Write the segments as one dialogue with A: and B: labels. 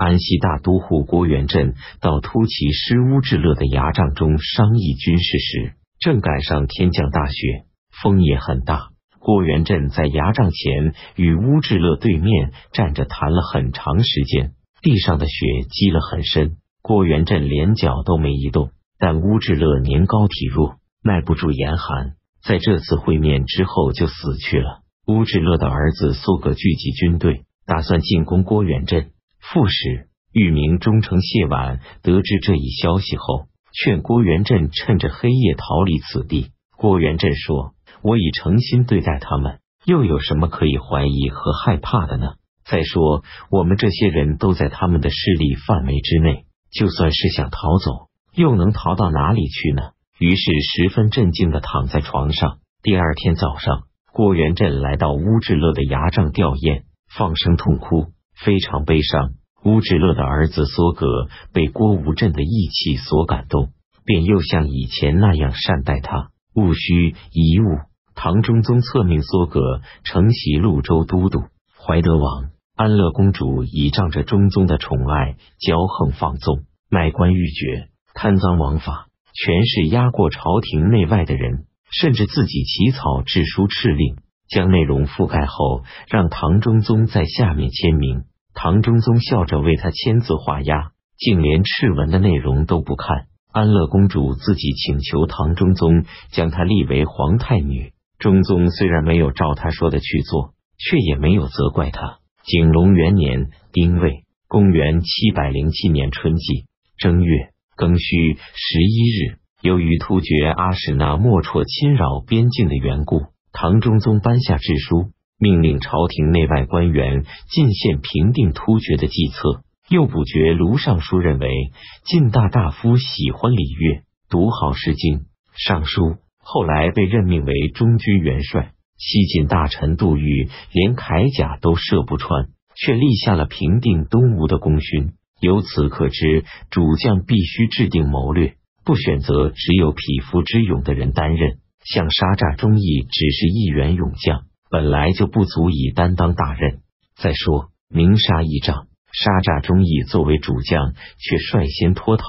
A: 安西大都护郭元振到突骑师乌智勒的牙帐中商议军事时，正赶上天降大雪，风也很大。郭元振在牙帐前与乌智勒对面站着谈了很长时间，地上的雪积了很深，郭元振连脚都没移动。但乌智勒年高体弱，耐不住严寒，在这次会面之后就死去了。乌智勒的儿子苏格聚集军队，打算进攻郭元振。副使御明忠诚谢婉得知这一消息后，劝郭元振趁着黑夜逃离此地。郭元振说：“我已诚心对待他们，又有什么可以怀疑和害怕的呢？再说，我们这些人都在他们的势力范围之内，就算是想逃走，又能逃到哪里去呢？”于是十分镇静的躺在床上。第二天早上，郭元振来到乌志勒的牙帐吊唁，放声痛哭，非常悲伤。乌智乐的儿子梭格被郭无镇的义气所感动，便又像以前那样善待他。戊戌一物，唐中宗册命梭格承袭潞州都督。怀德王、安乐公主倚仗着中宗的宠爱，骄横放纵，卖官鬻爵，贪赃枉法，权势压过朝廷内外的人，甚至自己起草制书敕令，将内容覆盖后，让唐中宗在下面签名。唐中宗笑着为他签字画押，竟连敕文的内容都不看。安乐公主自己请求唐中宗将她立为皇太女。中宗虽然没有照他说的去做，却也没有责怪他。景龙元年丁未，公元七百零七年春季正月庚戌十一日，由于突厥阿史那莫绰侵扰边境的缘故，唐中宗颁下制书。命令朝廷内外官员进献平定突厥的计策。右补爵卢尚书认为晋大大夫喜欢礼乐，读好《诗经》。尚书后来被任命为中军元帅。西晋大臣杜预连铠甲都射不穿，却立下了平定东吴的功勋。由此可知，主将必须制定谋略，不选择只有匹夫之勇的人担任。像沙诈忠义只是一员勇将。本来就不足以担当大任。再说，明杀一仗，沙诈忠义作为主将，却率先脱逃。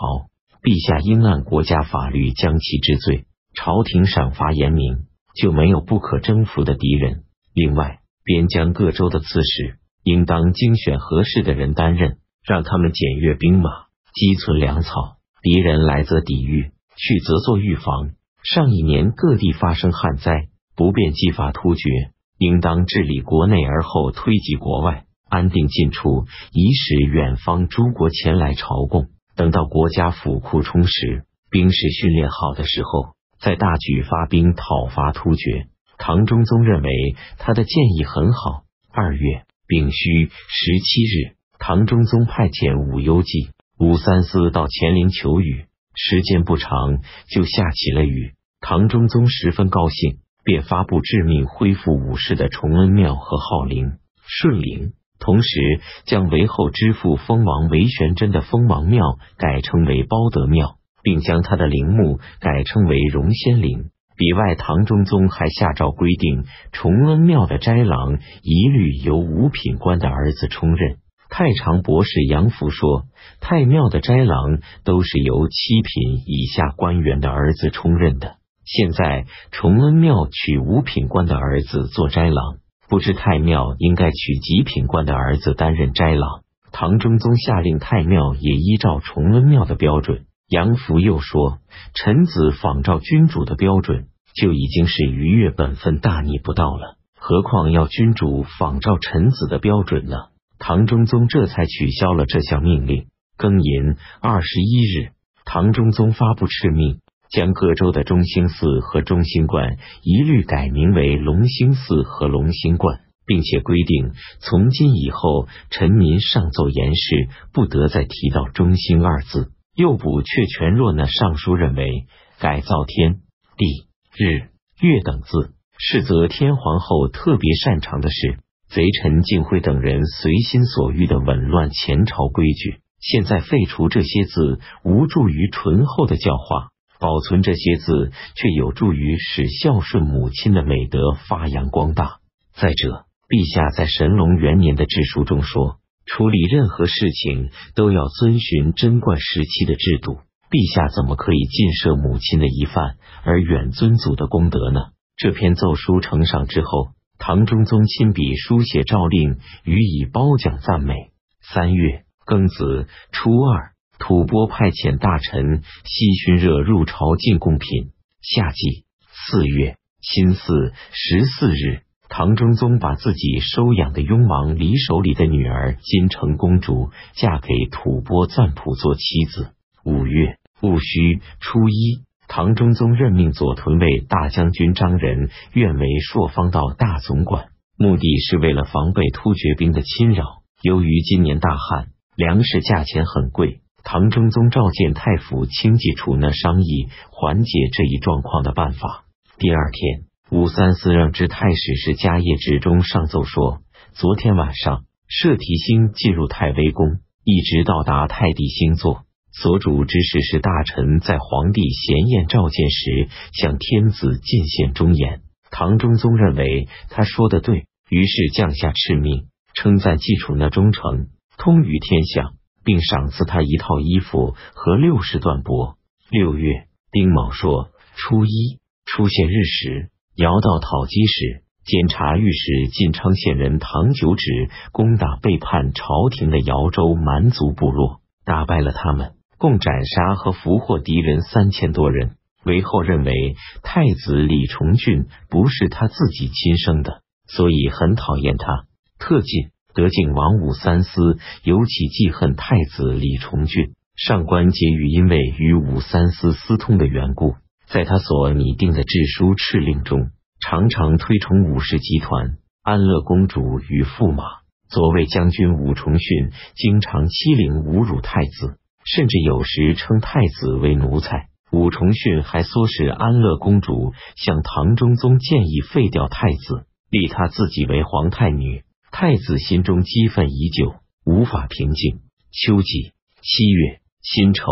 A: 陛下应按国家法律将其治罪。朝廷赏罚严明，就没有不可征服的敌人。另外，边疆各州的刺史，应当精选合适的人担任，让他们检阅兵马，积存粮草。敌人来则抵御，去则做预防。上一年各地发生旱灾，不便继发突厥。应当治理国内，而后推及国外，安定进出，以使远方诸国前来朝贡。等到国家府库充实，兵士训练好的时候，再大举发兵讨伐突厥。唐中宗认为他的建议很好。二月丙戌十七日，唐中宗派遣武攸暨、武三思到乾陵求雨，时间不长，就下起了雨。唐中宗十分高兴。便发布致命，恢复武士的崇恩庙和号陵、顺陵，同时将韦后之父封王韦玄贞的封王庙改称为包德庙，并将他的陵墓改称为荣仙陵。彼外，唐中宗还下诏规定，崇恩庙的斋郎一律由五品官的儿子充任。太常博士杨福说，太庙的斋郎都是由七品以下官员的儿子充任的。现在崇恩庙娶五品官的儿子做斋郎，不知太庙应该娶几品官的儿子担任斋郎。唐中宗下令太庙也依照崇恩庙的标准。杨福又说，臣子仿照君主的标准，就已经是逾越本分、大逆不道了，何况要君主仿照臣子的标准呢？唐中宗这才取消了这项命令。庚寅二十一日，唐中宗发布敕命。将各州的中兴寺和中兴观一律改名为隆兴寺和隆兴观，并且规定从今以后，臣民上奏言事不得再提到中兴二字。右补却全若那上书认为，改造天地日月等字，是则天皇后特别擅长的事。贼臣敬会等人随心所欲的紊乱前朝规矩，现在废除这些字，无助于醇厚的教化。保存这些字，却有助于使孝顺母亲的美德发扬光大。再者，陛下在神龙元年的制书中说：“处理任何事情都要遵循贞观时期的制度。陛下怎么可以尽赦母亲的遗犯而远尊祖的功德呢？这篇奏书呈上之后，唐中宗亲笔书写诏令，予以褒奖赞美。三月庚子初二，吐蕃派遣大臣西熏热入朝进贡品。夏季四月辛巳十四日。唐中宗把自己收养的雍王李守礼的女儿金城公主嫁给吐蕃赞普做妻子。五月戊戌初一，唐中宗任命左屯卫大将军张仁愿为朔方道大总管，目的是为了防备突厥兵的侵扰。由于今年大旱，粮食价钱很贵，唐中宗召见太府清济处那商议缓解这一状况的办法。第二天。武三思让知太史是迦叶之中上奏说，昨天晚上摄提星进入太微宫，一直到达太帝星座。所主之事是大臣在皇帝闲宴召见时向天子进献忠言。唐中宗认为他说的对，于是降下敕命，称赞季楚那忠诚，通于天下，并赏赐他一套衣服和六十段帛。六月丁卯说初一出现日时。姚道讨击时，监察御史晋昌县人唐九指攻打背叛朝廷的姚州蛮族部落，打败了他们，共斩杀和俘获敌人三千多人。韦后认为太子李重俊不是他自己亲生的，所以很讨厌他。特进德靖王武三思尤其记恨太子李重俊。上官桀馭因为与武三思私通的缘故。在他所拟定的制书敕令中，常常推崇武氏集团、安乐公主与驸马。左卫将军武重训经常欺凌侮辱太子，甚至有时称太子为奴才。武重训还唆使安乐公主向唐中宗建议废掉太子，立他自己为皇太女。太子心中激愤已久，无法平静。秋季七月辛丑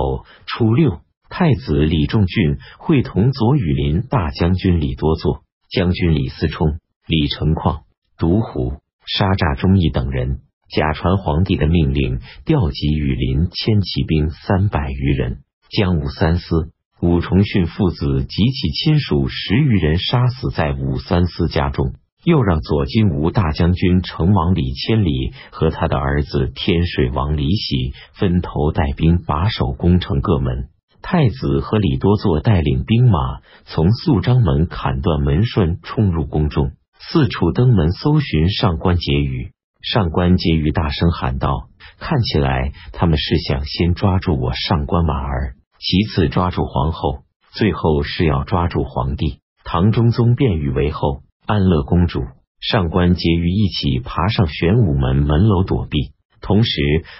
A: 初六。太子李仲俊会同左羽林大将军李多作、将军李思冲、李成况、独虎、沙诈忠义等人，假传皇帝的命令，调集羽林千骑兵三百余人，将武三思、武重训父子及其亲属十余人杀死在武三思家中，又让左金吾大将军成王李千里和他的儿子天水王李喜分头带兵把守宫城各门。太子和李多作带领兵马从肃章门砍断门栓，冲入宫中，四处登门搜寻上官桀馭。上官桀馭大声喊道：“看起来他们是想先抓住我上官婉儿，其次抓住皇后，最后是要抓住皇帝。”唐中宗便与为后、安乐公主、上官桀馭一起爬上玄武门门楼躲避。同时，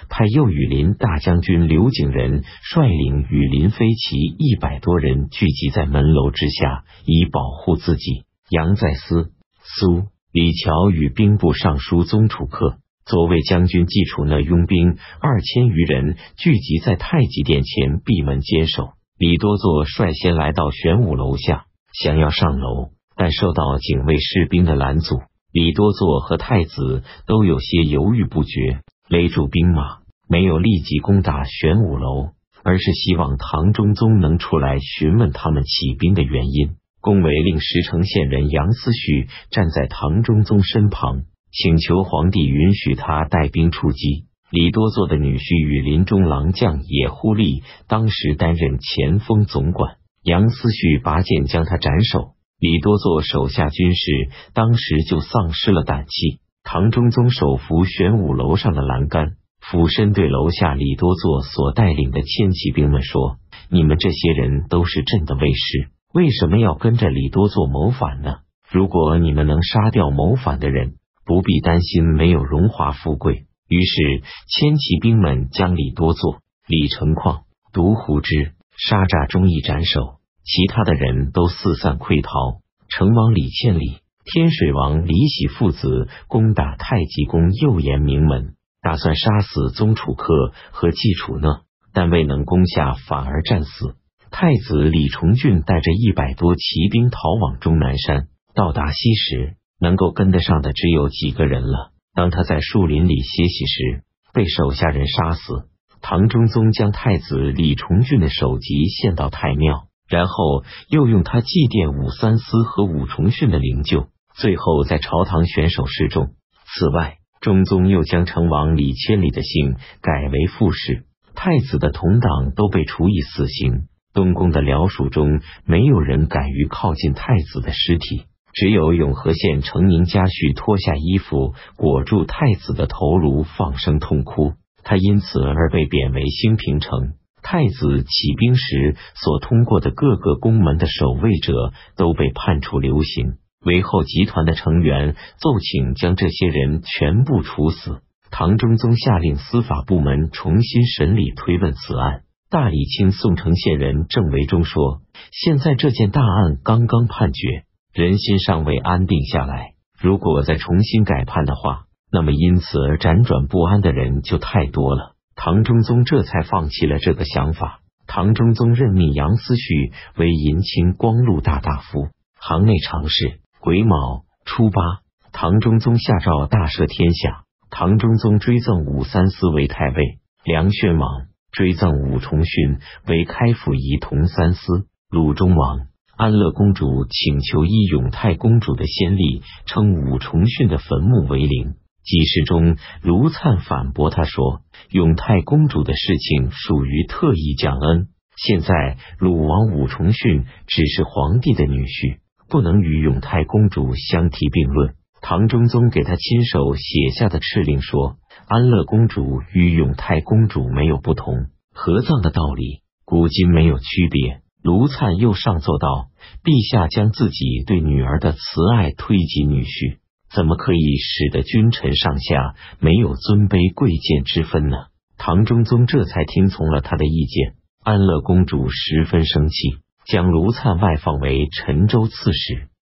A: 派右羽林大将军刘景仁率领羽林飞骑一百多人聚集在门楼之下，以保护自己。杨再思、苏李乔与兵部尚书宗楚客、左卫将军季楚那拥兵二千余人聚集在太极殿前闭门坚守。李多作率先来到玄武楼下，想要上楼，但受到警卫士兵的拦阻。李多作和太子都有些犹豫不决。勒住兵马，没有立即攻打玄武楼，而是希望唐中宗能出来询问他们起兵的原因。宫闱令石城县人杨思绪站在唐中宗身旁，请求皇帝允许他带兵出击。李多作的女婿与林中郎将野忽利当时担任前锋总管，杨思绪拔剑将他斩首。李多作手下军士当时就丧失了胆气。唐中宗手扶玄武楼上的栏杆，俯身对楼下李多作所带领的千骑兵们说：“你们这些人都是朕的卫士，为什么要跟着李多作谋反呢？如果你们能杀掉谋反的人，不必担心没有荣华富贵。”于是，千骑兵们将李多作、李成矿、独胡之、沙诈忠义斩首，其他的人都四散溃逃。成王李千里。天水王李喜父子攻打太极宫右岩明门，打算杀死宗楚客和季楚讷，但未能攻下，反而战死。太子李重俊带着一百多骑兵逃往终南山，到达西时，能够跟得上的只有几个人了。当他在树林里歇息时，被手下人杀死。唐中宗将太子李重俊的首级献到太庙，然后又用他祭奠武三思和武重训的灵柩，最后在朝堂选手示众。此外，中宗又将成王李千里的姓改为傅氏，太子的同党都被处以死刑。东宫的僚属中，没有人敢于靠近太子的尸体，只有永和县承宁家婿脱下衣服裹住太子的头颅，放声痛哭。他因此而被贬为兴平城。太子起兵时所通过的各个宫门的守卫者都被判处流刑。韦后集团的成员奏请将这些人全部处死。唐中宗下令司法部门重新审理推问此案。大理卿宋城县人郑维忠说：“现在这件大案刚刚判决，人心尚未安定下来。如果再重新改判的话，”那么，因此而辗转不安的人就太多了。唐中宗这才放弃了这个想法。唐中宗任命杨思绪为银青光禄大大夫、行内常侍。癸卯初八，唐中宗下诏大赦天下。唐中宗追赠武三思为太尉，梁宣王追赠武重训为开府仪同三司。鲁中王安乐公主请求依永泰公主的先例，称武重训的坟墓为陵。记事中，卢灿反驳他说：“永泰公主的事情属于特意降恩，现在鲁王武重训只是皇帝的女婿，不能与永泰公主相提并论。”唐中宗给他亲手写下的敕令说：“安乐公主与永泰公主没有不同，合葬的道理古今没有区别。”卢灿又上奏道：“陛下将自己对女儿的慈爱推及女婿。”怎么可以使得君臣上下没有尊卑贵贱之分呢？唐中宗这才听从了他的意见。安乐公主十分生气，将卢灿外放为陈州刺史。